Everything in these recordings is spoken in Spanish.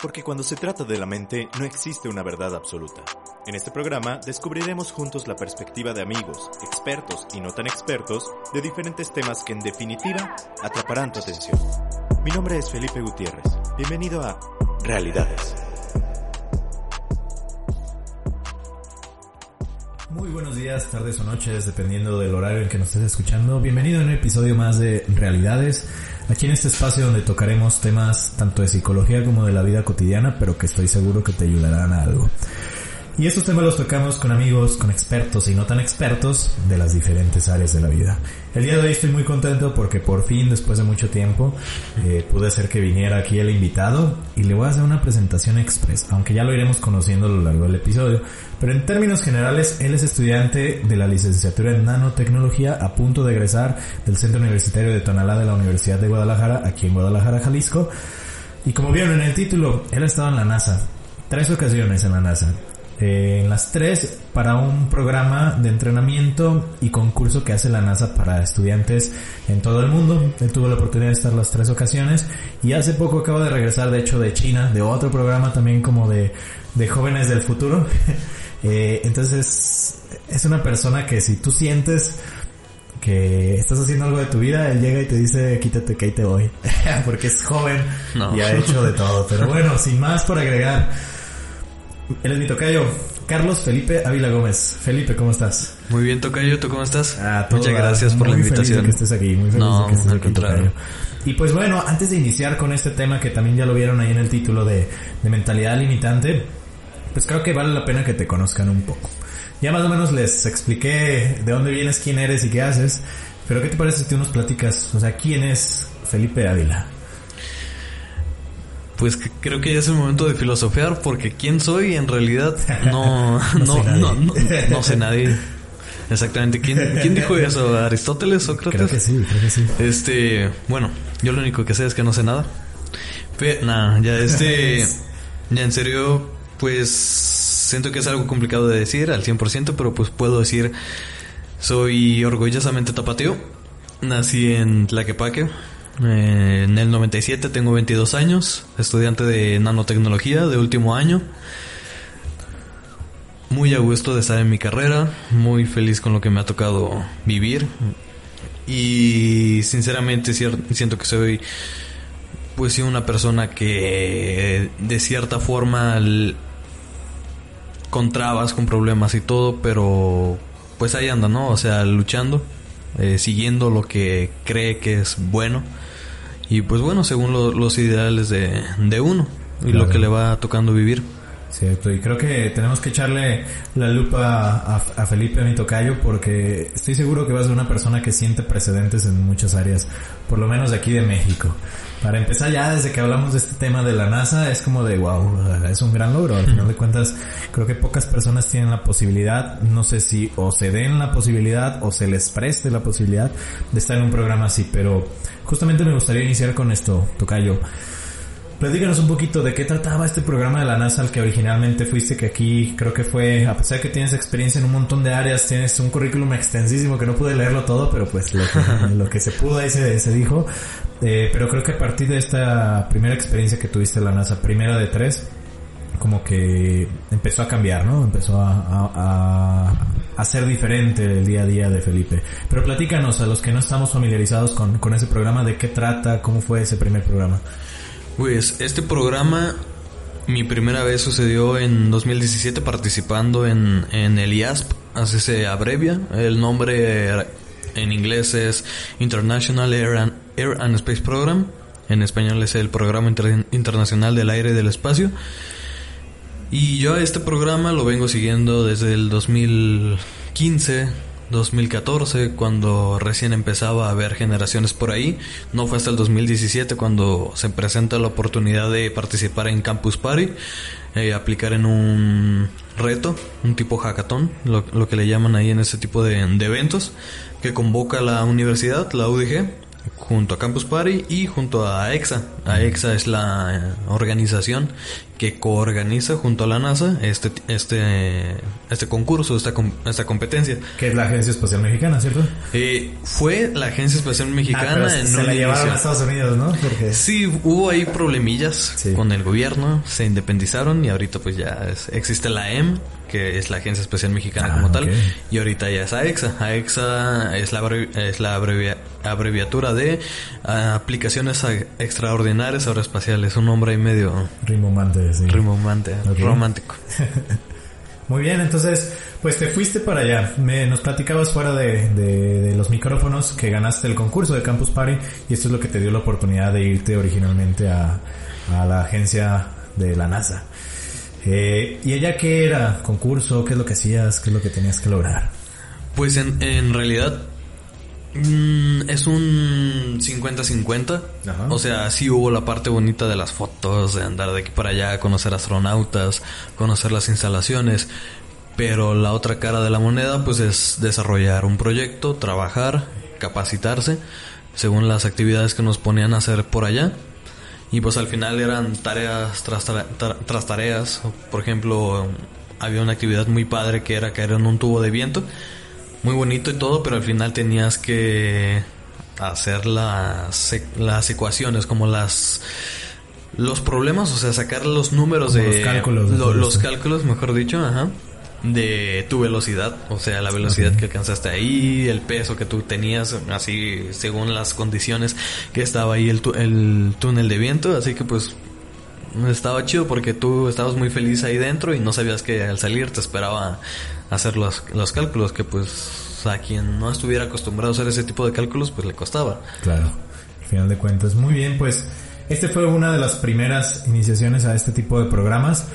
Porque cuando se trata de la mente no existe una verdad absoluta. En este programa descubriremos juntos la perspectiva de amigos, expertos y no tan expertos de diferentes temas que en definitiva atraparán tu atención. Mi nombre es Felipe Gutiérrez. Bienvenido a Realidades. Muy buenos días, tardes o noches, dependiendo del horario en que nos estés escuchando. Bienvenido a un episodio más de Realidades. Aquí en este espacio donde tocaremos temas tanto de psicología como de la vida cotidiana, pero que estoy seguro que te ayudarán a algo. Y estos temas los tocamos con amigos, con expertos y no tan expertos de las diferentes áreas de la vida. El día de hoy estoy muy contento porque por fin, después de mucho tiempo, eh, pude hacer que viniera aquí el invitado y le voy a hacer una presentación express, aunque ya lo iremos conociendo a lo largo del episodio. Pero en términos generales, él es estudiante de la licenciatura en nanotecnología a punto de egresar del Centro Universitario de Tonalá de la Universidad de Guadalajara, aquí en Guadalajara, Jalisco. Y como vieron en el título, él ha estado en la NASA. Tres ocasiones en la NASA en las tres para un programa de entrenamiento y concurso que hace la NASA para estudiantes en todo el mundo. Él tuvo la oportunidad de estar las tres ocasiones y hace poco acaba de regresar de hecho de China, de otro programa también como de, de jóvenes del futuro. eh, entonces es una persona que si tú sientes que estás haciendo algo de tu vida, él llega y te dice quítate que ahí te voy. Porque es joven y ha hecho de todo. Pero bueno, sin más por agregar. Él es mi tocayo, Carlos Felipe Ávila Gómez. Felipe, ¿cómo estás? Muy bien, tocayo, ¿tú cómo estás? Ah, Muchas gracias por la invitación. Feliz de que estés aquí, muy feliz no, de que estés al aquí, contrario. tocayo. Y pues bueno, antes de iniciar con este tema que también ya lo vieron ahí en el título de, de mentalidad limitante, pues creo que vale la pena que te conozcan un poco. Ya más o menos les expliqué de dónde vienes, quién eres y qué haces, pero ¿qué te parece si tú nos platicas? O sea, ¿quién es Felipe Ávila? Pues creo que ya es el momento de filosofear porque quién soy en realidad no No no sé no, no sé nadie. Exactamente. ¿Quién, quién dijo eso? ¿Aristóteles? ¿Sócrates? Creo que sí, creo que sí. Este, bueno, yo lo único que sé es que no sé nada. Pero, nada, ya este, ya en serio, pues siento que es algo complicado de decir al 100%, pero pues puedo decir, soy orgullosamente tapateo. Nací en Tlaquepaque. Eh, en el 97 tengo 22 años, estudiante de nanotecnología de último año. Muy a gusto de estar en mi carrera, muy feliz con lo que me ha tocado vivir. Y sinceramente siento que soy pues sí una persona que de cierta forma con trabas, con problemas y todo, pero pues ahí anda, ¿no? O sea, luchando, eh, siguiendo lo que cree que es bueno y pues bueno, según lo- los ideales de, de uno y Claro. lo que le va tocando vivir. Cierto, y creo que tenemos que echarle la lupa a, a Felipe, a mi tocayo, porque estoy seguro que va a ser una persona que siente precedentes en muchas áreas, por lo menos de aquí de México. Para empezar ya, desde que hablamos de este tema de la NASA, es como de wow, es un gran logro. Al final de cuentas, creo que pocas personas tienen la posibilidad, no sé si o se den la posibilidad o se les preste la posibilidad de estar en un programa así, pero justamente me gustaría iniciar con esto, tocayo. Platícanos un poquito de qué trataba este programa de la NASA al que originalmente fuiste, que aquí creo que fue, a pesar de que tienes experiencia en un montón de áreas, tienes un currículum extensísimo que no pude leerlo todo, pero pues lo que, lo que se pudo ahí se, se dijo. Eh, pero creo que a partir de esta primera experiencia que tuviste en la NASA, primera de tres, como que empezó a cambiar, ¿no? Empezó a, a, a, a ser diferente el día a día de Felipe. Pero platícanos a los que no estamos familiarizados con, con ese programa, de qué trata, cómo fue ese primer programa. Pues este programa, mi primera vez sucedió en 2017 participando en, en el IASP, así se abrevia. El nombre en inglés es International Air and, Space Program. En español es el Programa Inter- Internacional del Aire y del Espacio. Y yo a este programa lo vengo siguiendo desde el 2015, 2014, cuando recién empezaba a haber generaciones por ahí. No fue hasta el 2017 cuando se presenta la oportunidad de participar en Campus Party, eh, aplicar en un reto, un tipo hackathon, lo, lo que le llaman ahí en ese tipo de, de eventos, que convoca la universidad, la UDG, junto a Campus Party y junto a EXA. AEXA es la eh, organización que coorganiza junto a la NASA este este este concurso, esta esta competencia. Que es la Agencia Espacial Mexicana, ¿cierto? Eh, fue la Agencia Espacial ah, Mexicana en se la llevaron a Estados Unidos, ¿no? Sí, hubo ahí problemillas con el gobierno, se independizaron y ahorita pues ya existe la M, que es la Agencia Espacial Mexicana como ah, tal, y ahorita ya es AEXA. AEXA es la, es la abreviatura de Aplicaciones Extraordinarias Aeroespaciales, un nombre ahí medio... Rimomante, sí. Rimomante, romántico. Muy bien, entonces, pues te fuiste para allá. Me, nos platicabas fuera de, de, los micrófonos que ganaste el concurso de Campus Party y esto es lo que te dio la oportunidad de irte originalmente a, a la agencia de la NASA. Eh, ¿Y ella qué era? ¿Concurso? ¿Qué es lo que hacías? ¿Qué es lo que tenías que lograr? Pues en, en realidad mm, es un 50-50. O sea, sí hubo la parte bonita de las fotos, de andar de aquí para allá, conocer astronautas, conocer las instalaciones. Pero la otra cara de la moneda pues es desarrollar un proyecto, trabajar, capacitarse según las actividades que nos ponían a hacer por allá y pues al final eran tareas tras, tras tareas. Por ejemplo, había una actividad muy padre que era caer en un tubo de viento. Muy bonito y todo, pero al final tenías que hacer las, las ecuaciones, como las los problemas, o sea, sacar los números de los cálculos, los cálculos, mejor dicho, ajá de tu velocidad, o sea, la velocidad que alcanzaste ahí, el peso que tú tenías, así según las condiciones que estaba ahí el, el túnel de viento, así que pues estaba chido porque tú estabas muy feliz ahí dentro y no sabías que al salir te esperaba hacer los, los cálculos que pues a quien no estuviera acostumbrado a hacer ese tipo de cálculos pues le costaba. Claro, al final de cuentas. Muy bien, pues este fue una de las primeras iniciaciones a este tipo de programas.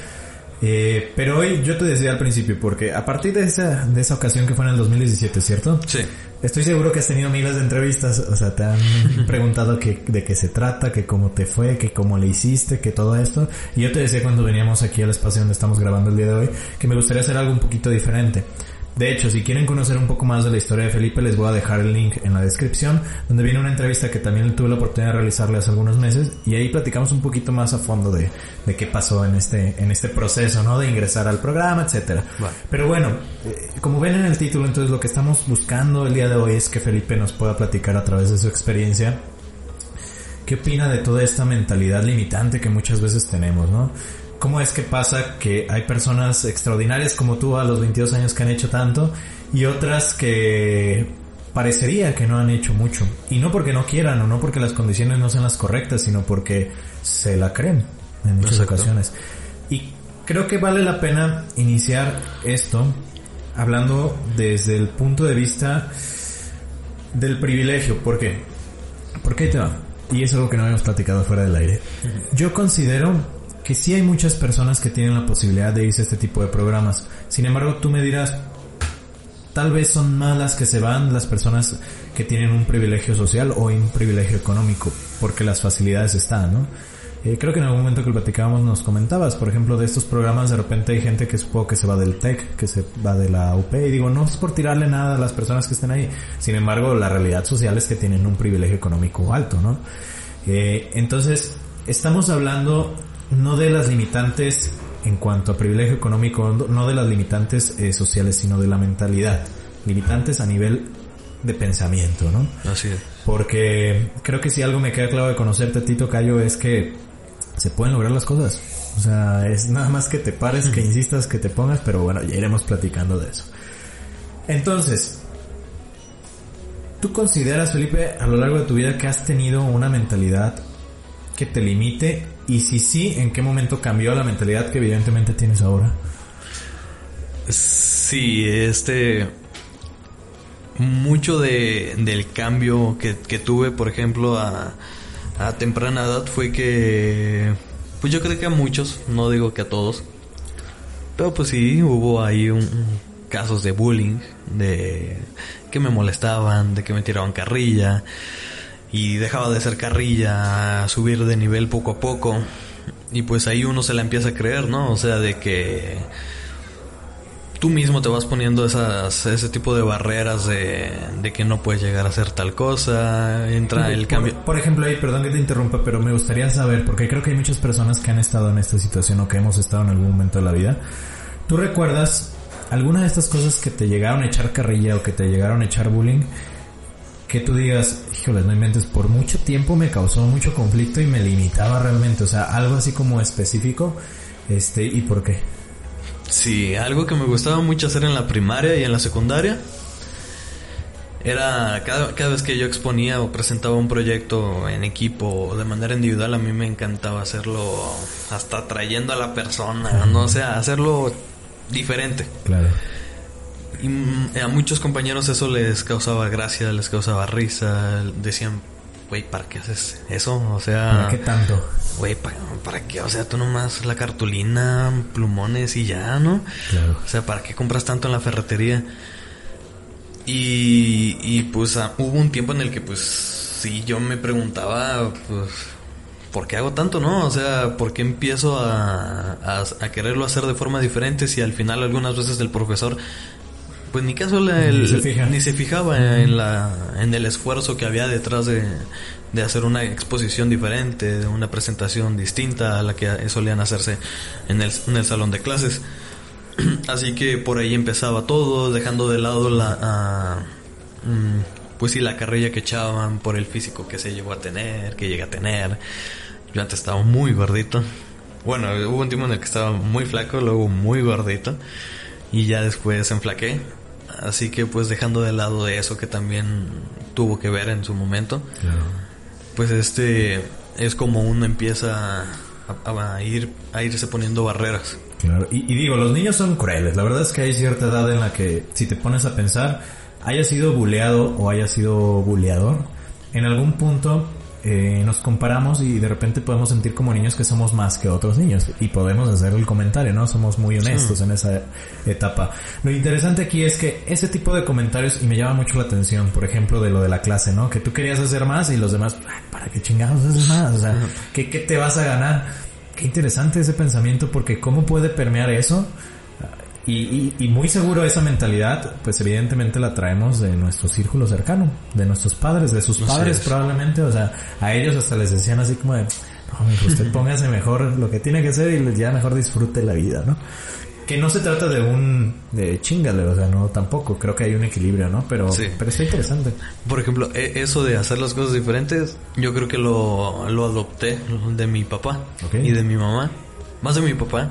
Eh, pero hoy yo te decía al principio, porque a partir de esa, de esa ocasión que fue en el 2017, ¿cierto? Sí. Estoy seguro que has tenido miles de entrevistas, o sea, te han preguntado que, de qué se trata, que cómo te fue, que cómo le hiciste, que todo esto. Y yo te decía cuando veníamos aquí al espacio donde estamos grabando el día de hoy, que me gustaría hacer algo un poquito diferente. De hecho, si quieren conocer un poco más de la historia de Felipe, les voy a dejar el link en la descripción, donde viene una entrevista que también tuve la oportunidad de realizarle hace algunos meses, y ahí platicamos un poquito más a fondo de, de qué pasó en este, en este proceso, ¿no? De ingresar al programa, etcétera. Pero bueno, eh, como ven en el título, entonces lo que estamos buscando el día de hoy es que Felipe nos pueda platicar a través de su experiencia ¿Qué opina de toda esta mentalidad limitante que muchas veces tenemos, no? ¿Cómo es que pasa que hay personas extraordinarias como tú a los 22 años que han hecho tanto y otras que parecería que no han hecho mucho? Y no porque no quieran o no porque las condiciones no sean las correctas, sino porque se la creen en muchas ocasiones. Y creo que vale la pena iniciar esto hablando desde el punto de vista del privilegio. ¿Por qué? ¿Por qué te va? Y es algo que no habíamos platicado fuera del aire. Yo considero que sí hay muchas personas que tienen la posibilidad de irse a este tipo de programas. Sin embargo, tú me dirás, tal vez son malas que se van las personas que tienen un privilegio social o un privilegio económico, porque las facilidades están, ¿no? Eh, creo que en algún momento que platicábamos nos comentabas, por ejemplo, de estos programas de repente hay gente que supongo que se va del TEC, que se va de la UP y digo, no es por tirarle nada a las personas que estén ahí. Sin embargo, la realidad social es que tienen un privilegio económico alto, ¿no? Eh, entonces, estamos hablando no de las limitantes en cuanto a privilegio económico, no de las limitantes eh, sociales, sino de la mentalidad. Limitantes a nivel de pensamiento, ¿no? Así es. Porque creo que si algo me queda claro de conocerte, Tito Cayo, es que se pueden lograr las cosas. O sea, es nada más que te pares, que insistas, que te pongas, pero bueno, ya iremos platicando de eso. Entonces, ¿tú consideras, Felipe, a lo largo de tu vida que has tenido una mentalidad que te limite y si sí, ¿en qué momento cambió la mentalidad que evidentemente tienes ahora? Sí, este... Mucho de, del cambio que, tuve, por ejemplo, a, a temprana edad fue que... Pues yo creo que a muchos, no digo que a todos, pero pues sí, hubo ahí un, casos de bullying, de que me molestaban, de que me tiraban carrilla y dejaba de ser carrilla, subir de nivel poco a poco. Y pues ahí uno se la empieza a creer, ¿no? O sea, de que tú mismo te vas poniendo esas, ese tipo de barreras de, de que no puedes llegar a hacer tal cosa, entra el Por- cambio. Por, ejemplo, ahí, perdón que te interrumpa, pero me gustaría saber, porque creo que hay muchas personas que han estado en esta situación o que hemos estado en algún momento de la vida. ¿Tú recuerdas alguna de estas cosas que te llegaron a echar carrilla o que te llegaron a echar bullying? Que tú digas, híjole, no inventes, por mucho tiempo me causó mucho conflicto y me limitaba realmente, o sea, algo así como específico, este, ¿y por qué? Sí, algo que me gustaba mucho hacer en la primaria y en la secundaria era cada, cada vez que yo exponía o presentaba un proyecto en equipo o de manera individual, a mí me encantaba hacerlo hasta trayendo a la persona, no o sea, hacerlo diferente. Claro. Y mm, a muchos compañeros eso les causaba gracia, les causaba risa, decían, güey, ¿para qué haces eso? O sea, ¿Para qué tanto? güey, ¿para, ¿para qué? O sea, tú nomás la cartulina, plumones y ya, ¿no? Claro. O sea, ¿para qué compras tanto en la ferretería? Y, y pues ah, hubo un tiempo en el que pues sí, yo me preguntaba, pues, ¿por qué hago tanto, no? O sea, ¿por qué empiezo a, a, a quererlo hacer de forma diferente si al final algunas veces el profesor, pues ni caso Ni se fija. ni se fijaba en, la, en el esfuerzo que había detrás de, de hacer una exposición diferente, una presentación distinta a la que solían hacerse en el, en el salón de clases. Así que por ahí empezaba todo, dejando de lado la, mm, pues sí, la carrilla que echaban por el físico que se llegó a tener, que llegué a tener. Yo antes estaba muy gordito. Bueno, hubo un tiempo en el que estaba muy flaco, luego muy gordito. Y ya después enflaqué. Así que pues dejando de lado de eso que también tuvo que ver en su momento. Claro. Pues este es como uno empieza a, a ir a irse poniendo barreras. Claro, y, y digo, los niños son crueles. La verdad es que hay cierta edad en la que, si te pones a pensar, haya sido buleado o haya sido buleador, en algún punto eh, nos comparamos y de repente podemos sentir como niños que somos más que otros niños. Y podemos hacer el comentario, ¿no? Somos muy honestos en esa etapa. Lo interesante aquí es que ese tipo de comentarios, y me llama mucho la atención, por ejemplo, de lo de la clase, ¿no? Que tú querías hacer más y los demás, "Ay, ¿para qué chingados haces más? O sea, ¿qué, qué te vas a ganar? Qué interesante ese pensamiento porque cómo puede permear eso y, y, y muy seguro esa mentalidad pues evidentemente la traemos de nuestro círculo cercano, de nuestros padres, de sus padres es. probablemente, o sea, a ellos hasta les decían así como de, no, usted póngase mejor lo que tiene que hacer y ya mejor disfrute la vida, ¿no? Que no se trata de un, de chingale, o sea, no tampoco, creo que hay un equilibrio, ¿no? Pero, Sí. pero está interesante. Por ejemplo, e- eso de hacer las cosas diferentes, yo creo que lo, lo adopté de mi papá y de mi mamá. Más de mi papá,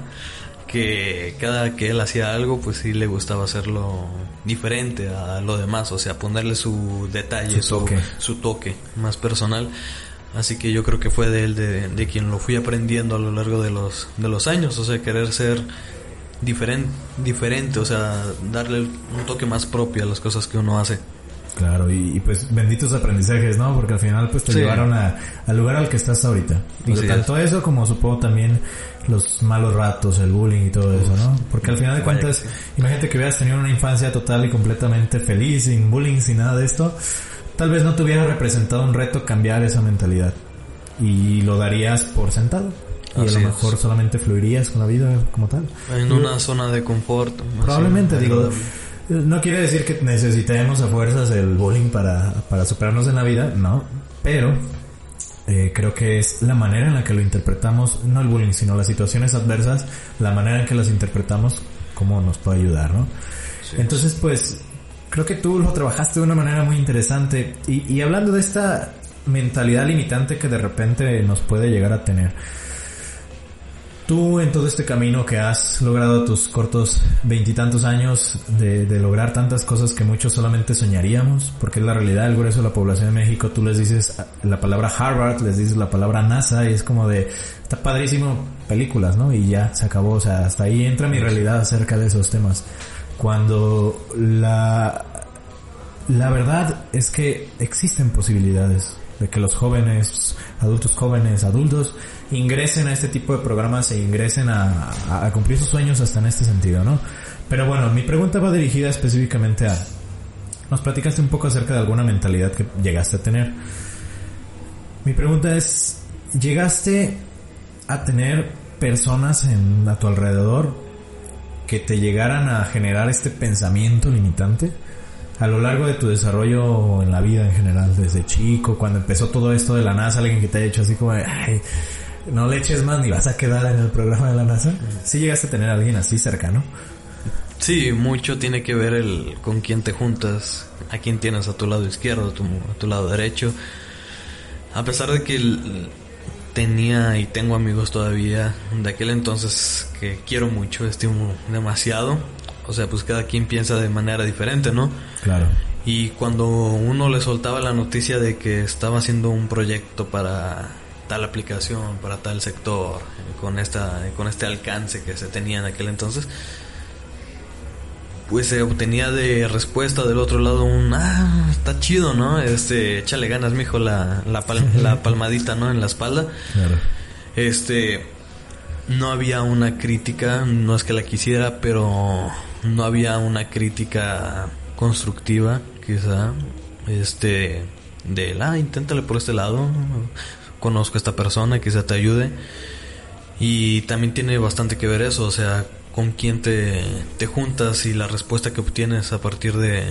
que cada que él hacía algo, pues sí le gustaba hacerlo diferente a lo demás, o sea, ponerle su detalle, Su su, toque. su toque más personal. Así que yo creo que fue de él, de, de quien lo fui aprendiendo a lo largo de los, de los años, o sea, querer ser diferente, diferente, o sea, darle un toque más propio a las cosas que uno hace. Claro, y, y, pues benditos aprendizajes, ¿no? Porque al final pues te Sí. llevaron a, al lugar al que estás ahorita. Digo, Así tanto eso como supongo también los malos ratos, el bullying y todo eso, ¿no? Porque al final de cuentas, sí. imagínate que hubieras tenido una infancia total y completamente feliz, sin bullying, sin nada de esto, tal vez no te hubiera representado un reto cambiar esa mentalidad. Y lo darías por sentado. Y a lo es. mejor solamente fluirías con la vida como tal. En una zona de confort. Probablemente, digo. No quiere decir que necesitemos a fuerzas el bullying para, para superarnos en la vida, no, pero eh, creo que es la manera en la que lo interpretamos, no el bullying, sino las situaciones adversas, la manera en que las interpretamos, cómo nos puede ayudar, ¿no? Entonces, pues, creo que tú lo trabajaste de una manera muy interesante y, y hablando de esta mentalidad limitante que de repente nos puede llegar a tener. Tú en todo este camino que has logrado tus cortos veintitantos años de, de lograr tantas cosas que muchos solamente soñaríamos, porque es la realidad del grueso de la población de México, tú les dices la palabra Harvard, les dices la palabra NASA y es como de, está padrísimo películas, ¿no? Y ya se acabó, o sea, hasta ahí entra mi realidad acerca de esos temas. Cuando la, la verdad es que existen posibilidades de que los jóvenes, adultos jóvenes, adultos, ingresen a este tipo de programas e ingresen a, a- cumplir sus sueños hasta en este sentido, ¿no? Pero bueno, mi pregunta va dirigida específicamente a... Nos platicaste un poco acerca de alguna mentalidad que llegaste a tener. Mi pregunta es, ¿llegaste a tener personas en, a tu alrededor que te llegaran a generar este pensamiento limitante a lo largo de tu desarrollo en la vida en general, desde chico, cuando empezó todo esto de la NASA, alguien que te haya hecho así como, ay, no le eches más ni vas a quedar en el programa de la NASA. ¿Sí llegaste a tener a alguien así cercano? Sí, mucho tiene que ver el con quién te juntas, a quién tienes a tu lado izquierdo, a tu, a tu lado derecho. A pesar de que tenía y tengo amigos todavía de aquel entonces que quiero mucho, estimo demasiado. O sea, pues cada quien piensa de manera diferente, ¿no? Claro. Y cuando uno le soltaba la noticia de que estaba haciendo un proyecto para tal aplicación, para tal sector, con esta con este alcance que se tenía en aquel entonces, pues se obtenía de respuesta del otro lado un ah está chido no este échale ganas mijo la la, la palmadita no en la espalda Claro. este no había una crítica no es que la quisiera pero no había una crítica constructiva quizá este de ah inténtale por este lado conozco a esta persona quizá te ayude y también tiene bastante que ver eso o sea con quién te, te juntas y la respuesta que obtienes a partir de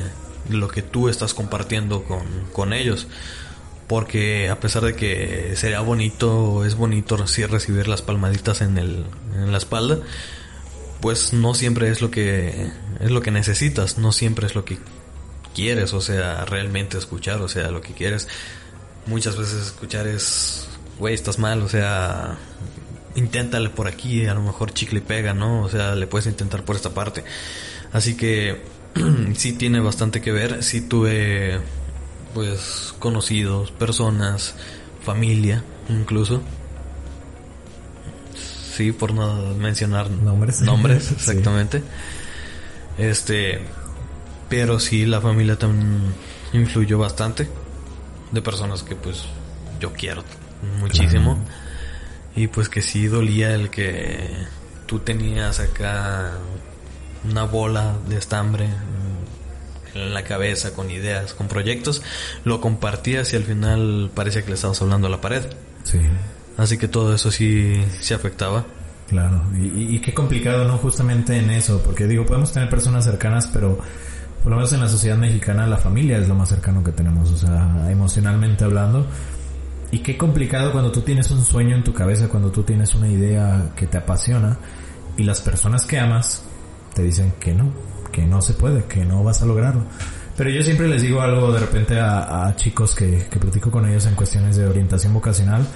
lo que tú estás compartiendo con, con ellos. Porque a pesar de que sería bonito, es bonito sí recibir las palmaditas en, el, en la espalda, pues no siempre es lo que es lo que necesitas, no siempre es lo que quieres, o sea, realmente escuchar, o sea, lo que quieres. Muchas veces escuchar es, güey, estás mal, o sea, inténtale por aquí, a lo mejor chicle y pega, ¿no? O sea, le puedes intentar por esta parte. Así que sí tiene bastante que ver. Sí tuve, pues, conocidos, personas, familia, incluso. Sí, por no mencionar Nombres. nombres Sí. exactamente. Este, pero sí, la familia también influyó bastante. De personas que, pues, yo quiero muchísimo. Y pues que sí dolía el que tú tenías acá una bola de estambre en la cabeza con ideas, con proyectos, lo compartías y al final parecía que le estabas hablando a la pared. Sí. Así que todo eso sí se afectaba. Claro, y, y- qué complicado, ¿no? Justamente en eso, porque digo, podemos tener personas cercanas, pero por lo menos en la sociedad mexicana la familia es lo más cercano que tenemos, o sea, emocionalmente hablando. Y qué complicado cuando tú tienes un sueño en tu cabeza, cuando tú tienes una idea que te apasiona y las personas que amas te dicen que no, que no se puede, que no vas a lograrlo. Pero yo siempre les digo algo de repente a, a chicos que, que platico con ellos en cuestiones de orientación vocacional.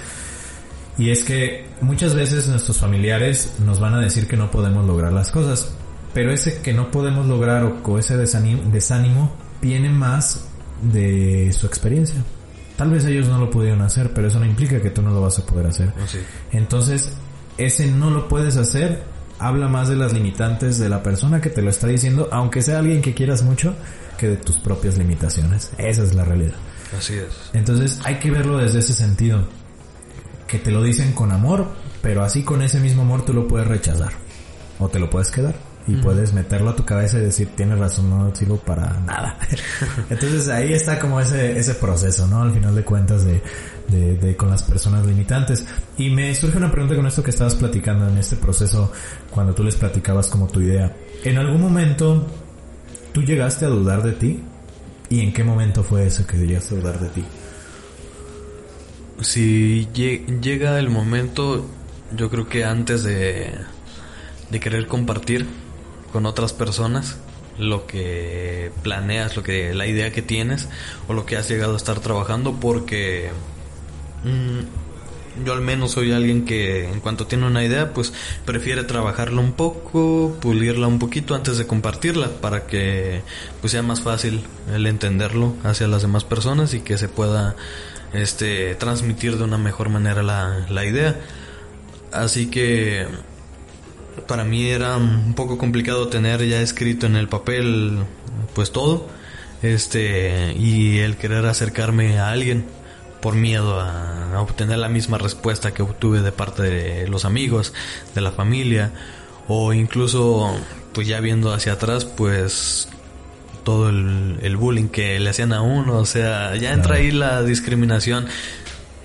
Y es que muchas veces nuestros familiares nos van a decir que no podemos lograr las cosas. Pero ese que no podemos lograr o, ese desánimo, desánimo viene más de su experiencia. Tal vez ellos no lo pudieron hacer, pero eso no implica que tú no lo vas a poder hacer. Entonces, ese no lo puedes hacer habla más de las limitantes de la persona que te lo está diciendo, aunque sea alguien que quieras mucho, que de tus propias limitaciones. Esa es la realidad. Así es. Entonces hay que verlo desde ese sentido. Que te lo dicen con amor, pero así con ese mismo amor tú lo puedes rechazar. O te lo puedes quedar. Y puedes meterlo a tu cabeza y decir, tienes razón, no sirvo para nada. Entonces ahí está como ese, ese proceso, ¿no? Al final de cuentas de, de, de con las personas limitantes. Y me surge una pregunta con esto que estabas platicando en este proceso, cuando tú les platicabas como tu idea. ¿En algún momento tú llegaste a dudar de ti? ¿Y en qué momento fue eso que llegaste a dudar de ti? Si lle- llega el momento, yo creo que antes de, de querer compartir con otras personas lo que planeas, lo que la idea que tienes o lo que has llegado a estar trabajando, porque mm, yo al menos soy alguien que en cuanto tiene una idea, pues prefiere trabajarla un poco, pulirla un poquito antes de compartirla para que pues sea más fácil el entenderlo hacia las demás personas y que se pueda este transmitir de una mejor manera la, la idea. Así que para mí era un poco complicado tener ya escrito en el papel pues todo este y el querer acercarme a alguien por miedo a, a obtener la misma respuesta que obtuve de parte de los amigos de la familia o incluso pues ya viendo hacia atrás pues todo el, el bullying que le hacían a uno o sea ya entra ahí la discriminación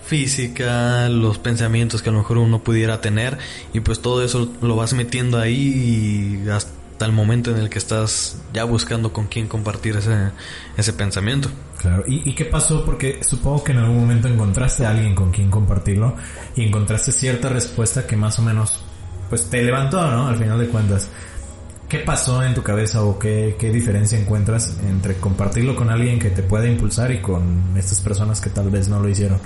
física, los pensamientos que a lo mejor uno pudiera tener y pues todo eso lo vas metiendo ahí y hasta el momento en el que estás ya buscando con quién compartir ese, ese pensamiento. Claro, ¿Y, ¿Y qué pasó? Porque supongo que en algún momento encontraste a alguien con quien compartirlo y encontraste cierta respuesta que más o menos pues te levantó, ¿no? Al final de cuentas. ¿Qué pasó en tu cabeza o qué, qué diferencia encuentras entre compartirlo con alguien que te pueda impulsar y con estas personas que tal vez no lo hicieron?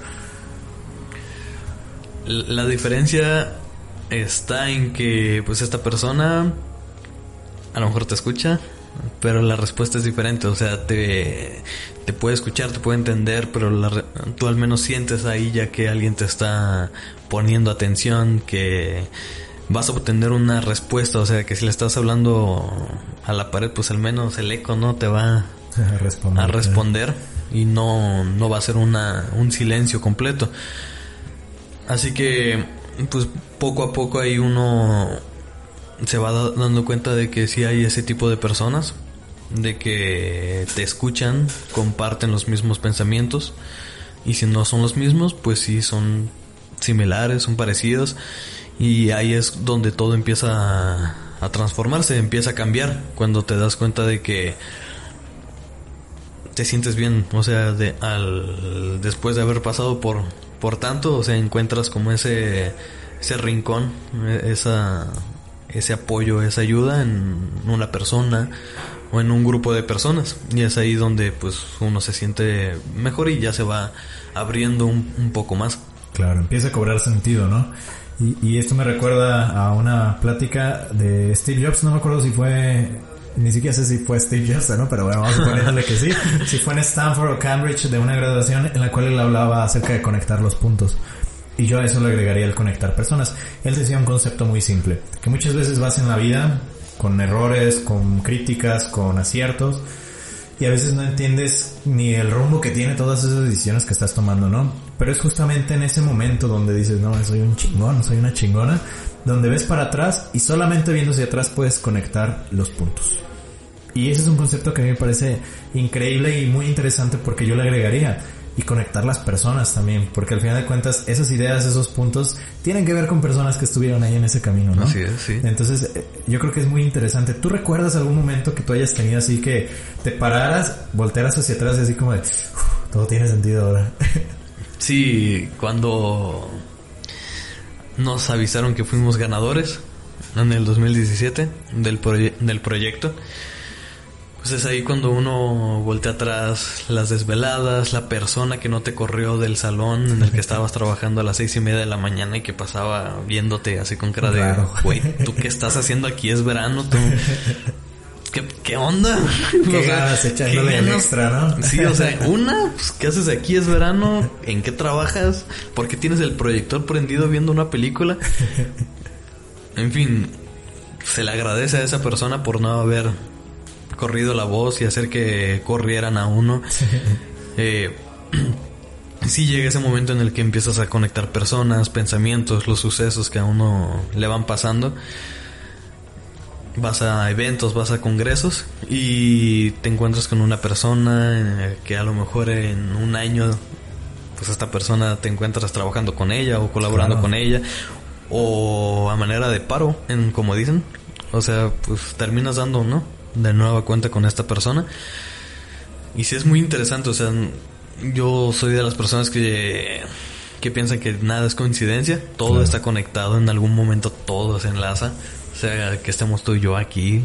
La diferencia está en que pues esta persona a lo mejor te escucha, pero la respuesta es diferente, o sea, te, te puede escuchar, te puede entender, pero la, tú al menos sientes ahí ya que alguien te está poniendo atención, que vas a obtener una respuesta, o sea, que si le estás hablando a la pared, pues al menos el eco no te va a responder, a responder y no, no va a ser una, un silencio completo. Así que, pues poco a poco ahí uno se va dando cuenta de que sí hay ese tipo de personas, de que te escuchan, comparten los mismos pensamientos y si no son los mismos, pues sí son similares, son parecidos y ahí es donde todo empieza a, transformarse, empieza a cambiar cuando te das cuenta de que te sientes bien, o sea, de, al, después de haber pasado por, por tanto, o sea, encuentras como ese, ese rincón, e, esa, ese apoyo, esa ayuda en una persona o en un grupo de personas. Y es ahí donde pues uno se siente mejor y ya se va abriendo un, un poco más. Claro, empieza a cobrar sentido, ¿no? Y, y, esto me recuerda a una plática de Steve Jobs, no me acuerdo si fue, ni siquiera sé si fue Steve Jobs, ¿no? Pero bueno, vamos a ponerle que sí. Si fue en Stanford o Cambridge de una graduación en la cual él hablaba acerca de conectar los puntos. Y yo a eso le agregaría el conectar personas. Él decía un concepto muy simple, que muchas veces vas en la vida con errores, con críticas, con aciertos, y a veces no entiendes ni el rumbo que tiene todas esas decisiones que estás tomando, ¿no? Pero es justamente en ese momento donde dices, no, soy un chingón, soy una chingona, donde ves para atrás y solamente viendo hacia atrás puedes conectar los puntos. Y ese es un concepto que a mí me parece increíble y muy interesante porque yo le agregaría y conectar las personas también, porque al final de cuentas esas ideas, esos puntos tienen que ver con personas que estuvieron ahí en ese camino, ¿no? Así es, sí. Entonces eh, yo creo que es muy interesante. ¿Tú recuerdas algún momento que tú hayas tenido así que te pararas, voltearas hacia atrás y así como de, todo tiene sentido ahora? sí, cuando nos avisaron que fuimos ganadores en el 2017 del, proye del proyecto. Pues es ahí cuando uno voltea atrás las desveladas, la persona que no te corrió del salón en el que estabas trabajando a las seis y media de la mañana y que pasaba viéndote así con cara de, güey, ¿tú qué estás haciendo aquí? Es verano, tú... ¿Qué, qué onda? Qué o sea, echándole ¿qué extra, ¿no? Sí, o sea, una, pues, ¿qué haces aquí? Es verano, ¿en qué trabajas? ¿Por qué tienes el proyector prendido viendo una película? En fin, se le agradece a esa persona por no haber corrido la voz y hacer que corrieran a uno. eh, sí llega ese momento en el que empiezas a conectar personas, pensamientos, los sucesos que a uno le van pasando. Vas a eventos, vas a congresos y te encuentras con una persona que a lo mejor en un año, pues esta persona te encuentras trabajando con ella o colaborando claro. con ella o a manera de paro, en como dicen. O sea, pues terminas dando, ¿no? de nueva cuenta con esta persona. Y sí es muy interesante, o sea, yo soy de las personas que, que piensan que nada es coincidencia, todo claro. está conectado, en algún momento todo se enlaza. O sea, que estemos tú y yo aquí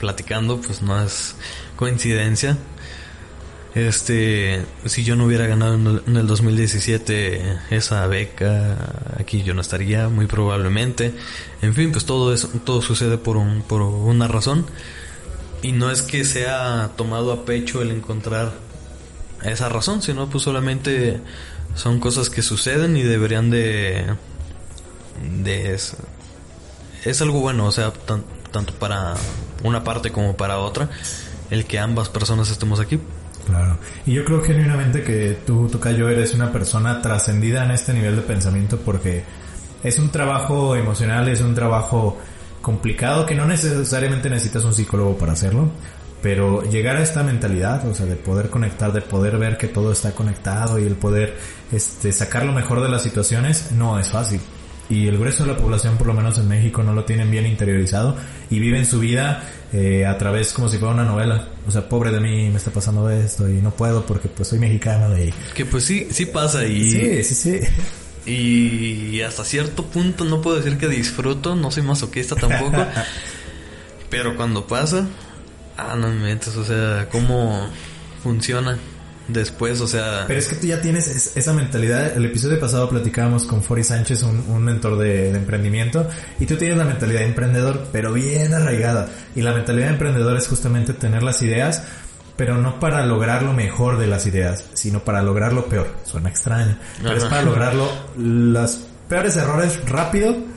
platicando, pues no es coincidencia. Este, si yo no hubiera ganado en el 2017 esa beca, aquí yo no estaría, muy probablemente. En fin, pues todo eso, todo sucede por un, por una razón. Y no es que sea tomado a pecho el encontrar esa razón, sino pues solamente son cosas que suceden y deberían de... de es, algo bueno, o sea, tan, tanto para una parte como para otra, el que ambas personas estemos aquí. Claro. Y yo creo genuinamente que tú, Tocayo, eres una persona trascendida en este nivel de pensamiento porque es un trabajo emocional, es un trabajo complicado que no necesariamente necesitas un psicólogo para hacerlo, pero llegar a esta mentalidad, o sea, de poder conectar, de poder ver que todo está conectado y el poder este, sacar lo mejor de las situaciones, no es fácil. Y el grueso de la población, por lo menos en México, no lo tienen bien interiorizado y viven su vida eh, a través como si fuera una novela. O sea, pobre de mí, me está pasando esto y no puedo porque pues soy mexicano y... Que pues sí, sí pasa y... Sí, sí, sí. Y hasta cierto punto no puedo decir que disfruto, no soy masoquista tampoco. pero cuando pasa, ah, no me metes, o sea, cómo funciona después, o sea... Pero es que tú ya tienes esa mentalidad. El episodio pasado platicábamos con Fori Sánchez, un, mentor de, emprendimiento, y tú tienes la mentalidad de emprendedor, pero bien arraigada. Y la mentalidad de emprendedor es justamente tener las ideas, pero no para lograr lo mejor de las ideas, sino para lograr lo peor. Suena extraño, pero es para lograrlo los peores errores rápido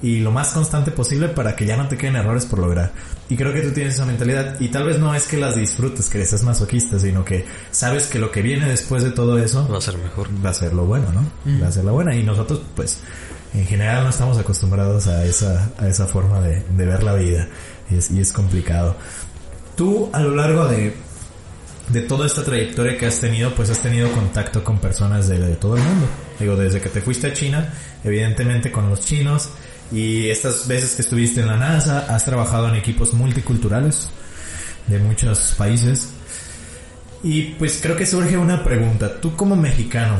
y lo más constante posible para que ya no te queden errores por lograr. Y creo que tú tienes esa mentalidad y tal vez no es que las disfrutes, que seas masoquista, sino que sabes que lo que viene después de todo eso va a ser mejor. Va a ser lo bueno, ¿no? Va a ser lo bueno y nosotros pues en general no estamos acostumbrados a esa, a esa forma de, de ver la vida y es, y es complicado. Tú a lo largo de, de toda esta trayectoria que has tenido, pues has tenido contacto con personas de, de todo el mundo. Digo, desde que te fuiste a China, evidentemente con los chinos, y estas veces que estuviste en la NASA, has trabajado en equipos multiculturales de muchos países. Y pues creo que surge una pregunta. Tú como mexicano,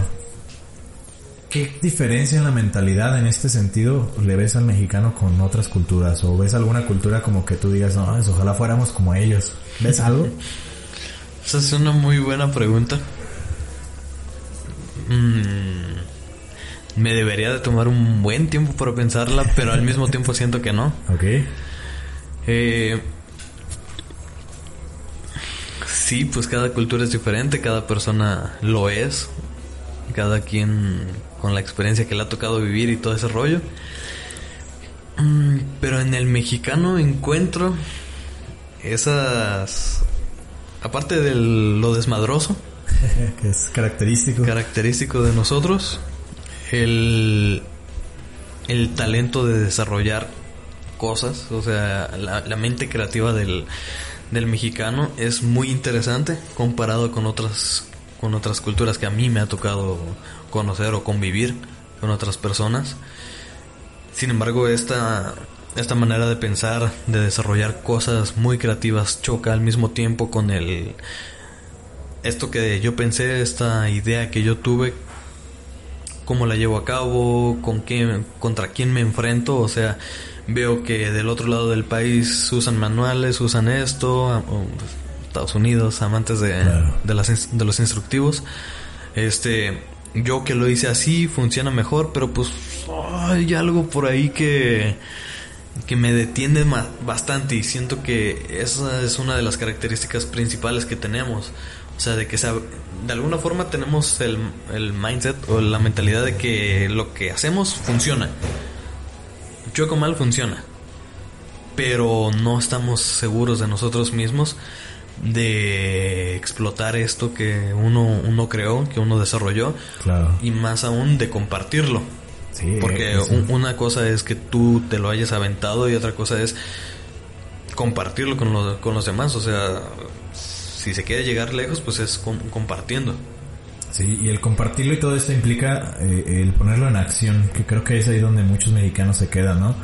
¿qué diferencia en la mentalidad en este sentido le ves al mexicano con otras culturas? ¿O ves alguna cultura como que tú digas, no, ojalá fuéramos como ellos? ¿Ves algo? Esa es una muy buena pregunta. Mm, me debería de tomar un buen tiempo para pensarla, pero al mismo tiempo siento que no. Ok. Eh, sí, pues cada cultura es diferente, cada persona lo es, cada quien con la experiencia que le ha tocado vivir y todo ese rollo. Mm, pero en el mexicano encuentro esas... Aparte de lo desmadroso. que es característico. Característico de nosotros el, el talento de desarrollar cosas, o sea, la, mente creativa del, del, mexicano es muy interesante comparado con otras, con otras culturas que a mí me ha tocado conocer o convivir con otras personas. Sin embargo, esta, esta manera de pensar, de desarrollar cosas muy creativas, choca al mismo tiempo con el... Esto que yo pensé, esta idea que yo tuve cómo la llevo a cabo, con quién, contra quién me enfrento, o sea, veo que del otro lado del país usan manuales, usan esto, Estados Unidos, amantes de, de, las, de los instructivos, este, yo que lo hice así, funciona mejor, pero pues hay algo por ahí que que me detiene bastante y siento que esa es una de las características principales que tenemos. O sea, de que de alguna forma tenemos el, el mindset o la mentalidad de que lo que hacemos funciona. Chueco mal funciona. Pero no estamos seguros de nosotros mismos de explotar esto que uno, uno creó, que uno desarrolló. Claro. Y más aún de compartirlo. Sí, Porque una cosa es que tú te lo hayas aventado y otra cosa es compartirlo con, con los demás. O sea, si se quiere llegar lejos, pues es compartiendo. Sí, y el compartirlo y todo esto implica eh, el ponerlo en acción, que creo que es ahí donde muchos mexicanos se quedan, ¿no?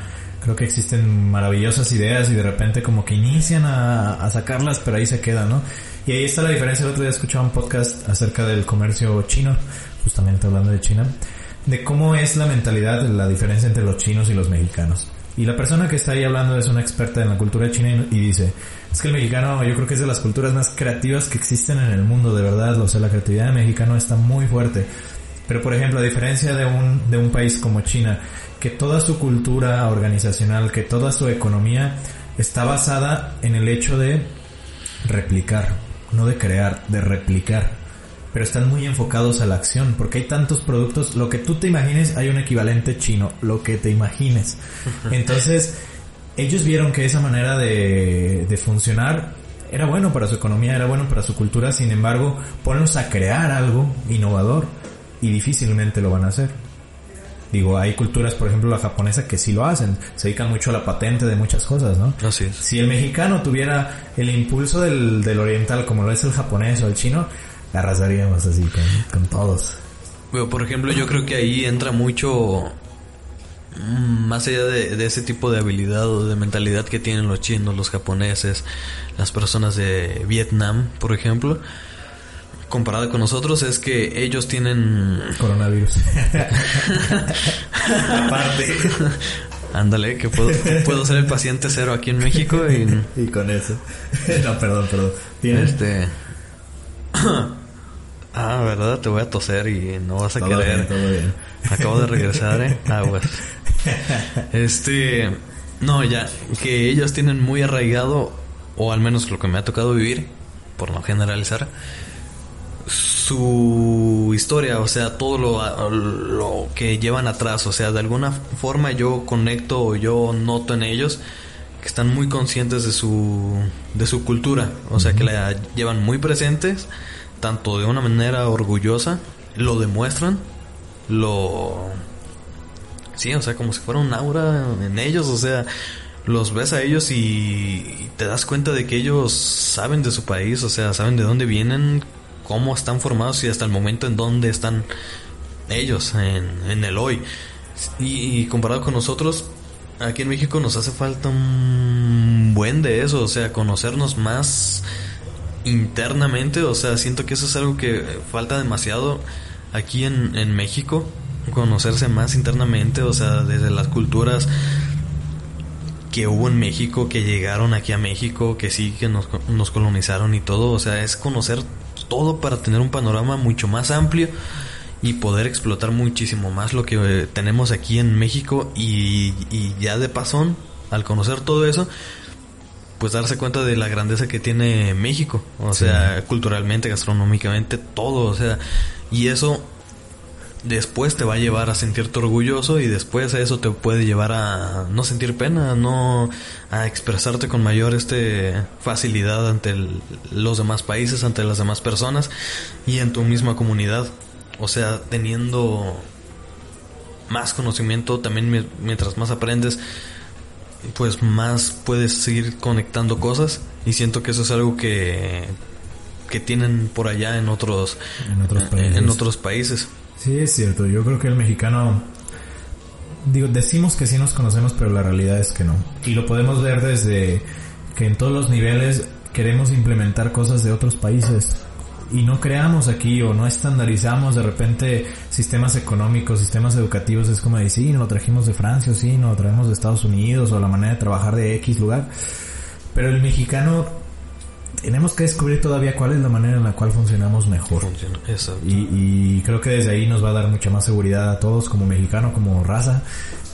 Creo que existen maravillosas ideas y de repente como que inician a, sacarlas, pero ahí se quedan, ¿no? Y ahí está la diferencia. El otro día escuchaba un podcast acerca del comercio chino, justamente hablando de China, de cómo es la mentalidad, la diferencia entre los chinos y los mexicanos. Y la persona que está ahí hablando es una experta en la cultura china y dice, es que el mexicano yo creo que es de las culturas más creativas que existen en el mundo, de verdad, o sea, la creatividad del mexicano está muy fuerte. Pero por ejemplo, a diferencia de un, de un país como China, que toda su cultura organizacional, que toda su economía está basada en el hecho de replicar, no de crear, de replicar pero están muy enfocados a la acción, porque hay tantos productos, lo que tú te imagines, hay un equivalente chino, lo que te imagines. Entonces, ellos vieron que esa manera de, de funcionar era bueno para su economía, era bueno para su cultura, sin embargo, ponlos a crear algo innovador y difícilmente lo van a hacer. Digo, hay culturas, por ejemplo la japonesa, que sí lo hacen, se dedican mucho a la patente de muchas cosas, ¿no? Así es. Si el mexicano tuviera el impulso del, del oriental como lo es el japonés o el chino, arrasaríamos así con, todos. Bueno, por ejemplo, yo creo que ahí entra mucho mm, más allá de, de ese tipo de habilidad o de mentalidad que tienen los chinos, los japoneses, las personas de Vietnam, por ejemplo, comparado con nosotros es que ellos tienen Coronavirus. Aparte. Ándale, que puedo, puedo ser el paciente cero aquí en México y Y con eso. no, perdón, perdón. ¿Tienes? este Ah, ¿verdad? Te voy a toser y no vas a Todo querer. bien, todo bien. Acabo de regresar, ¿eh? Aguas. Este... No, ya. Que ellos tienen muy arraigado, o al menos lo que me ha tocado vivir, por no generalizar, su historia, o sea, todo lo, lo que llevan atrás. O sea, de alguna forma yo conecto o yo noto en ellos que están muy conscientes de su, de su cultura. O sea, que la llevan muy presentes, tanto de una manera orgullosa, lo demuestran, lo... Sí, o sea, como si fuera un aura en ellos, o sea, los ves a ellos y, te das cuenta de que ellos saben de su país, o sea, saben de dónde vienen, cómo están formados y hasta el momento en dónde están ellos, en, en el hoy. Y, y comparado con nosotros, aquí en México nos hace falta un buen de eso, o sea, conocernos más internamente, o sea, siento que eso es algo que falta demasiado aquí en, en México, conocerse más internamente, o sea, desde las culturas que hubo en México, que llegaron aquí a México, que sí, que nos, nos colonizaron y todo, o sea, es conocer todo para tener un panorama mucho más amplio y poder explotar muchísimo más lo que eh, tenemos aquí en México y, y ya de pasón, al conocer todo eso, pues darse cuenta de la grandeza que tiene México, o sea, culturalmente, gastronómicamente, todo, o sea, y eso después te va a llevar a sentirte orgulloso y después eso te puede llevar a no sentir pena, no a expresarte con mayor este facilidad ante el- los demás países, ante las demás personas y en tu misma comunidad. O sea, teniendo más conocimiento, también mi- mientras más aprendes, pues más puedes seguir conectando cosas y siento que eso es algo que que tienen por allá en otros En otros países. en otros países. Sí, es cierto. Yo creo que el mexicano... Digo, decimos que sí nos conocemos, pero la realidad es que no. Y lo podemos ver desde que en todos los niveles queremos implementar cosas de otros países. Y no creamos aquí o no estandarizamos de repente sistemas económicos, sistemas educativos. Es como decir, sí, nos lo trajimos de Francia o sí, nos lo traemos de Estados Unidos o la manera de trabajar de X lugar. Pero el mexicano tenemos que descubrir todavía cuál es la manera en la cual funcionamos mejor. Funciona. Y, y creo que desde ahí nos va a dar mucha más seguridad a todos como mexicano, como raza.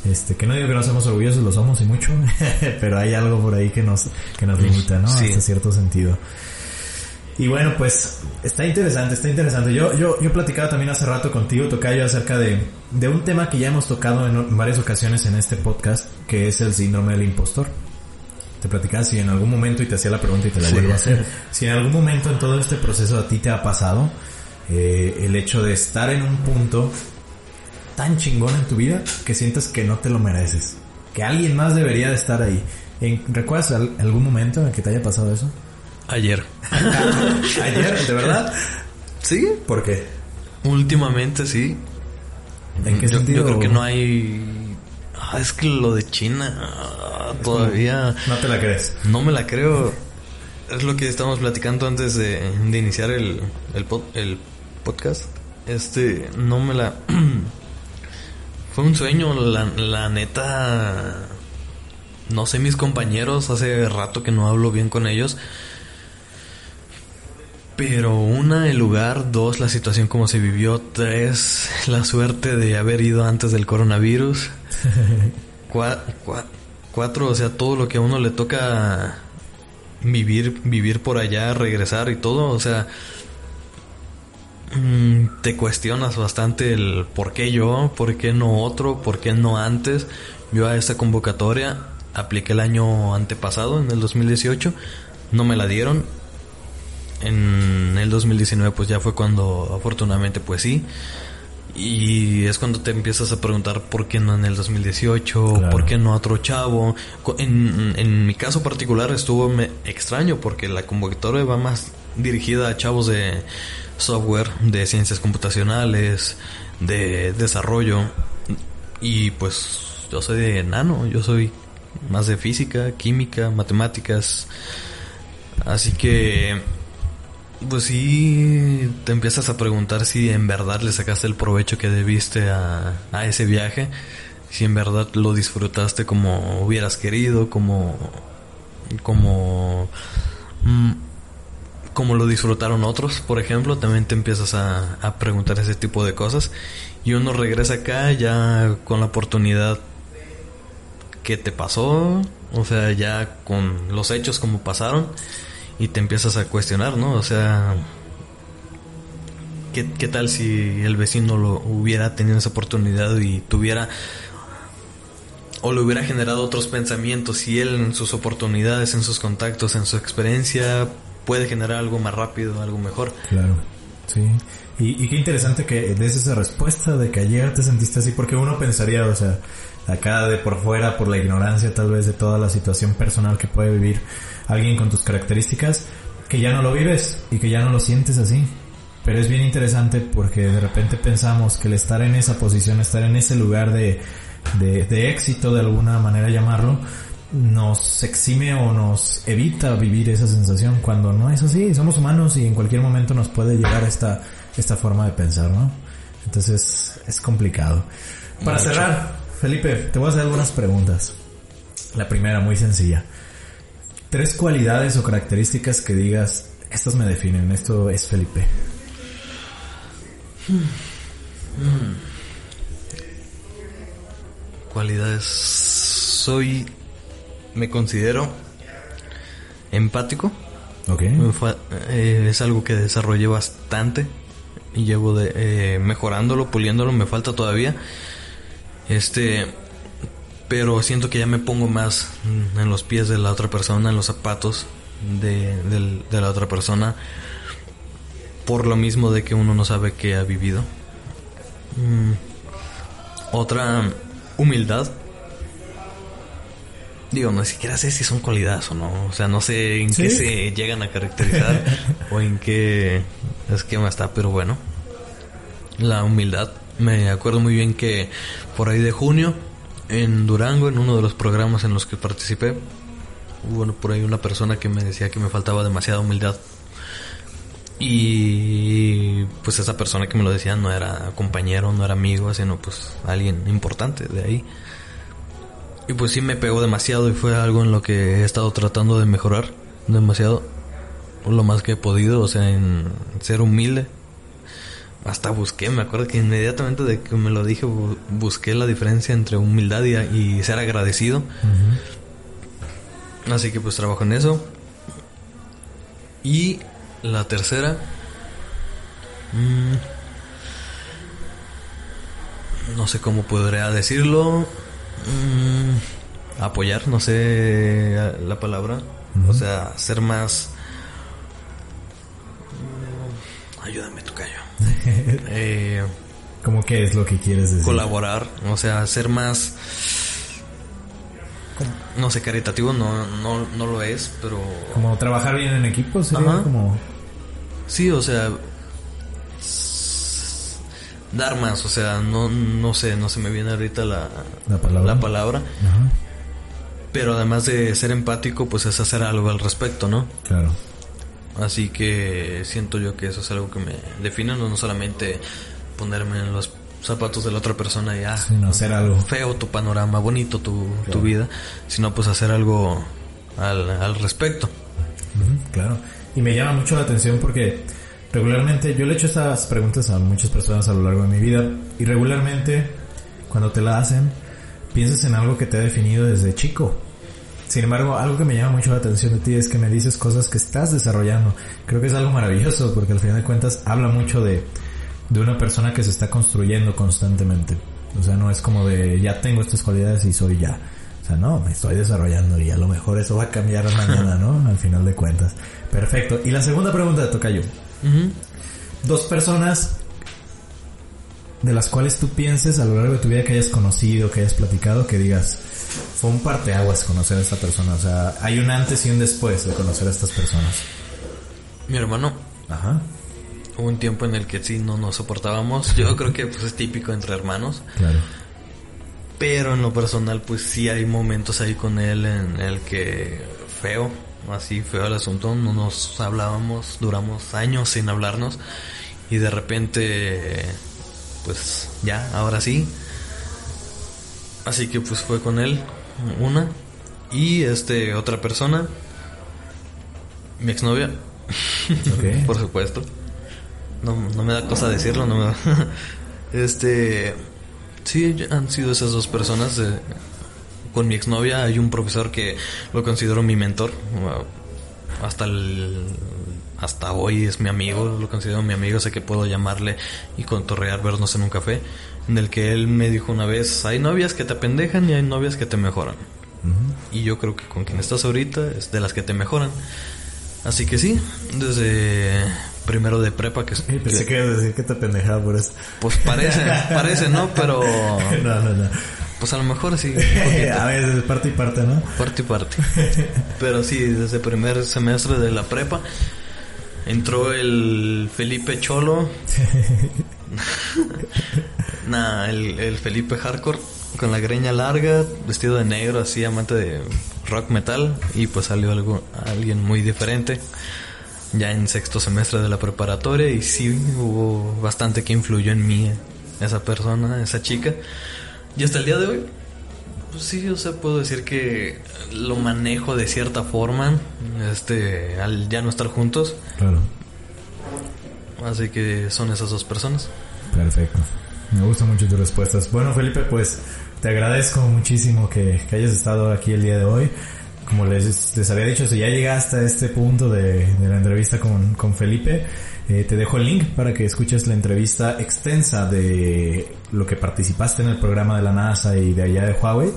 Este, que no digo que no seamos orgullosos, lo somos y mucho, pero hay algo por ahí que nos, que nos limita, ¿no? Sí. Hasta cierto sentido. Y bueno, pues está interesante, está interesante. Yo, yo, yo platicaba también hace rato contigo, Tocayo, acerca de, de un tema que ya hemos tocado en varias ocasiones en este podcast, que es el síndrome del impostor. Te platicaba si en algún momento, y te hacía la pregunta y te la Sí. vuelvo a hacer, si en algún momento en todo este proceso a ti te ha pasado eh, el hecho de estar en un punto tan chingón en tu vida que sientes que no te lo mereces, que alguien más debería de estar ahí. ¿Recuerdas al- algún momento en el que te haya pasado eso? Ayer. Ayer, ¿de verdad? Sí. ¿Por qué? Últimamente sí. ¿En qué yo, sentido? yo creo que no hay... Ah, es que lo de China ah, todavía No te la crees. no me la creo. Es lo que estábamos platicando antes de, de iniciar el, el, pod- el podcast. Este, no me la... Fue un sueño, la, la neta... No sé, mis compañeros, hace rato que no hablo bien con ellos. Pero una, el lugar, dos, la situación como se vivió, tres, la suerte de haber ido antes del coronavirus. Cua- cua- cuatro, o sea, todo lo que a uno le toca vivir, vivir por allá, regresar y todo, o sea, mm, te cuestionas bastante el por qué yo, por qué no otro, por qué no antes. Yo a esta convocatoria apliqué el año antepasado, en el 2018, no me la dieron. En el 2019 pues ya fue cuando afortunadamente pues sí. Y es cuando te empiezas a preguntar por qué no en el 2018, Claro. por qué no a otro chavo. En, en mi caso particular estuvo me- extraño porque la convocatoria va más dirigida a chavos de software, de ciencias computacionales, de desarrollo. Y pues yo soy de nano, yo soy más de física, química, matemáticas. Así que, pues sí, te empiezas a preguntar si en verdad le sacaste el provecho que debiste a, a ese viaje, si en verdad lo disfrutaste como hubieras querido, como, como, mm, como lo disfrutaron otros, por ejemplo, también te empiezas a, a preguntar ese tipo de cosas y uno regresa acá ya con la oportunidad que te pasó, o sea, ya con los hechos como pasaron y te empiezas a cuestionar, ¿no? O sea, ¿qué, qué tal si el vecino lo hubiera tenido esa oportunidad y tuviera o le hubiera generado otros pensamientos si él en sus oportunidades, en sus contactos, en su experiencia puede generar algo más rápido, algo mejor. Claro, sí. Y, qué interesante que des esa respuesta de que ayer te sentiste así, porque uno pensaría, o sea, acá de por fuera, por la ignorancia tal vez de toda la situación personal que puede vivir alguien con tus características, que ya no lo vives y que ya no lo sientes así. Pero es bien interesante porque de repente pensamos que el estar en esa posición, estar en ese lugar de, de, de éxito, de alguna manera llamarlo, nos exime o nos evita vivir esa sensación cuando no es así. Somos humanos y en cualquier momento nos puede llegar esta, esta forma de pensar, ¿no? Entonces es complicado. Para Mucho. cerrar, Felipe, te voy a hacer algunas preguntas. La primera, muy sencilla. Tres cualidades o características que digas, estas me definen, esto es Felipe. Cualidades. Soy. Me considero empático. Eh, es algo que desarrollé bastante y llevo de, eh, mejorándolo, puliéndolo, me falta todavía. Este, pero siento que ya me pongo más en los pies de la otra persona, en los zapatos de la otra persona, por lo mismo de que uno no sabe qué ha vivido. Mm, otra, humildad. Digo, no siquiera sé si son cualidades o no. O sea, no sé en ¿Sí? qué se llegan a caracterizar o en qué esquema está, pero bueno. La humildad. Me acuerdo muy bien que por ahí de junio, en Durango, en uno de los programas en los que participé, hubo por ahí una persona que me decía que me faltaba demasiada humildad. Y pues esa persona que me lo decía no era compañero, no era amigo, sino pues alguien importante de ahí. Y pues sí me pegó demasiado y fue algo en lo que he estado tratando de mejorar demasiado. Lo más que he podido, o sea, en ser humilde. Hasta busqué, me acuerdo que inmediatamente de que me lo dije, bu- busqué la diferencia entre humildad y, y ser agradecido. Así que pues trabajo en eso. Y la tercera. mm, no sé cómo podría decirlo. Mm, apoyar, no sé la palabra. O sea, ser más. Mm, ayúdame, tu callo. eh, ¿Cómo que es lo que quieres decir? colaborar, o sea, ser más. No sé, caritativo no, no, no lo es, pero. Como trabajar bien en equipo, sería Ajá. como... Sí, o sea. Dar más, o sea, no, no sé, no se me viene ahorita la, La palabra. la palabra. Ajá, Pero además de ser empático, pues es hacer algo al respecto, ¿no? claro. Así que siento yo que eso es algo que me define, no, no solamente ponerme en los zapatos de la otra persona y ah, Sino hacer algo. feo tu panorama, bonito tu, tu vida, sino pues hacer algo al, al respecto. Claro. Y me llama mucho la atención porque regularmente yo le he hecho estas preguntas a muchas personas a lo largo de mi vida y regularmente cuando te la hacen piensas en algo que te ha definido desde chico. Sin embargo, algo que me llama mucho la atención de ti es que me dices cosas que estás desarrollando. Creo que es algo maravilloso porque al final de cuentas habla mucho de, de una persona que se está construyendo constantemente. O sea, no es como de ya tengo estas cualidades y soy ya. O sea, no, me estoy desarrollando y a lo mejor eso va a cambiar mañana, ¿no? Al final de cuentas. Perfecto. Y la segunda pregunta de Tocayo. Dos personas de las cuales tú pienses a lo largo de tu vida que hayas conocido, que hayas platicado, que digas, fue un parteaguas conocer a esta persona. O sea, hay un antes y un después de conocer a estas personas. Mi hermano, Ajá. hubo un tiempo en el que sí no nos soportábamos. Yo creo que pues es típico entre hermanos. Claro. Pero en lo personal, pues sí hay momentos ahí con él en el que feo, así feo el asunto, no nos hablábamos, duramos años sin hablarnos y de repente, pues ya, ahora sí. Así que pues fue con él, una, y este, otra persona, mi exnovia, por supuesto. No, no me da cosa decirlo, no me da. Este. Sí, han sido esas dos personas. eh, con mi exnovia hay un profesor que lo considero mi mentor. Hasta el. Hasta hoy es mi amigo, lo considero mi amigo, sé que puedo llamarle y contorrear, vernos en un café, en el que él me dijo una vez, hay novias que te apendejan y hay novias que te mejoran. Y yo creo que con quien estás ahorita es de las que te mejoran. Así que sí, desde primero de prepa que, pensé que- que decir que te pendejaba por eso. pues parece, parece, ¿no? Pero No, no, no. Pues a lo mejor sí, a veces es parte y parte, ¿no? parte y parte. Pero sí, desde primer semestre de la prepa entró el Felipe Cholo. nah, el, el Felipe Hardcore con la greña larga, vestido de negro, así amante de rock metal y pues salió algo alguien muy diferente. Ya en sexto semestre de la preparatoria y sí hubo bastante que influyó en mí esa persona, esa chica. Y hasta el día de hoy pues sí, o sea, puedo decir que lo manejo de cierta forma, este, al ya no estar juntos, Claro. así que son esas dos personas. Perfecto. Me gustan mucho tus respuestas. Bueno, Felipe, pues te agradezco muchísimo que, que hayas estado aquí el día de hoy. Como les, les había dicho, si ya llegaste a este punto de, de la entrevista con, con Felipe, eh, te dejo el link para que escuches la entrevista extensa de lo que participaste en el programa de la NASA y de allá de Huawei.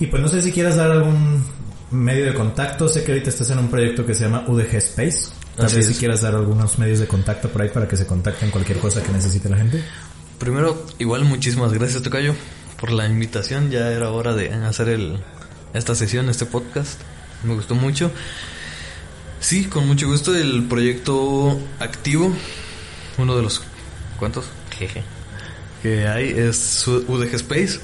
Y pues no sé si quieras dar algún medio de contacto. Sé que ahorita estás en un proyecto que se llama UDG Space. Tal vez si quieras dar algunos medios de contacto por ahí para que se contacten cualquier cosa que necesite la gente. Primero, igual muchísimas gracias, Tocayo, por la invitación. Ya era hora de hacer el, esta sesión, este podcast. Me gustó mucho. Sí, con mucho gusto. El proyecto activo, uno de los cuantos Jeje. que hay es UDG Space.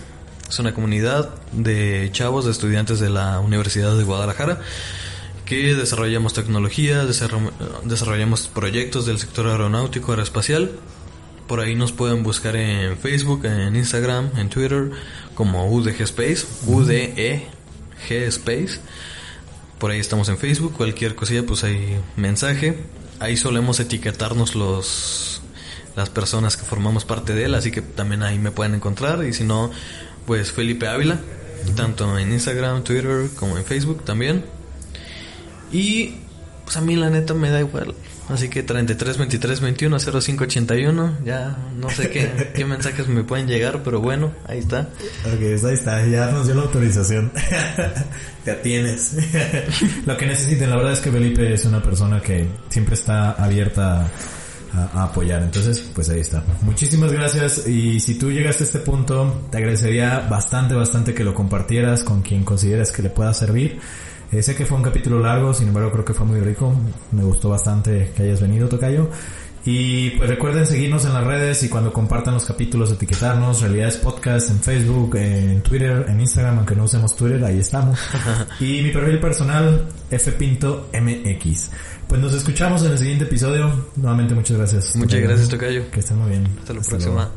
Es una comunidad de chavos, de estudiantes de la Universidad de Guadalajara que desarrollamos tecnología, desarro- desarrollamos proyectos del sector aeronáutico, aeroespacial. Por ahí nos pueden buscar en Facebook, en Instagram, en Twitter, como UDG Space, UDEG Space. Por ahí estamos en Facebook, cualquier cosilla, pues hay mensaje. Ahí solemos etiquetarnos los las personas que formamos parte de él, así que también ahí me pueden encontrar. Y si no, pues Felipe Ávila, tanto en Instagram, Twitter como en Facebook también. Y pues a mí la neta me da igual. Así que 33 23 21 05 81, ya no sé qué, qué mensajes me pueden llegar, pero bueno, ahí está. Ok, ahí está, ya nos dio la autorización. Te atienes. Lo que necesiten, la verdad es que Felipe es una persona que siempre está abierta a, a apoyar. Entonces, pues ahí está. Muchísimas gracias y si tú llegaste a este punto, te agradecería bastante, bastante que lo compartieras con quien consideras que le pueda servir. Eh, sé que fue un capítulo largo, sin embargo creo que fue muy rico. Me gustó bastante que hayas venido, Tocayo. Y pues recuerden seguirnos en las redes y cuando compartan los capítulos etiquetarnos, Realidades Podcast en Facebook, en Twitter, en Instagram, aunque no usemos Twitter, ahí estamos. y mi perfil personal, fpintomx. Pues nos escuchamos en el siguiente episodio. Nuevamente muchas gracias. Muchas gracias, Tocayo. Que estén muy bien. Hasta la luego. próxima.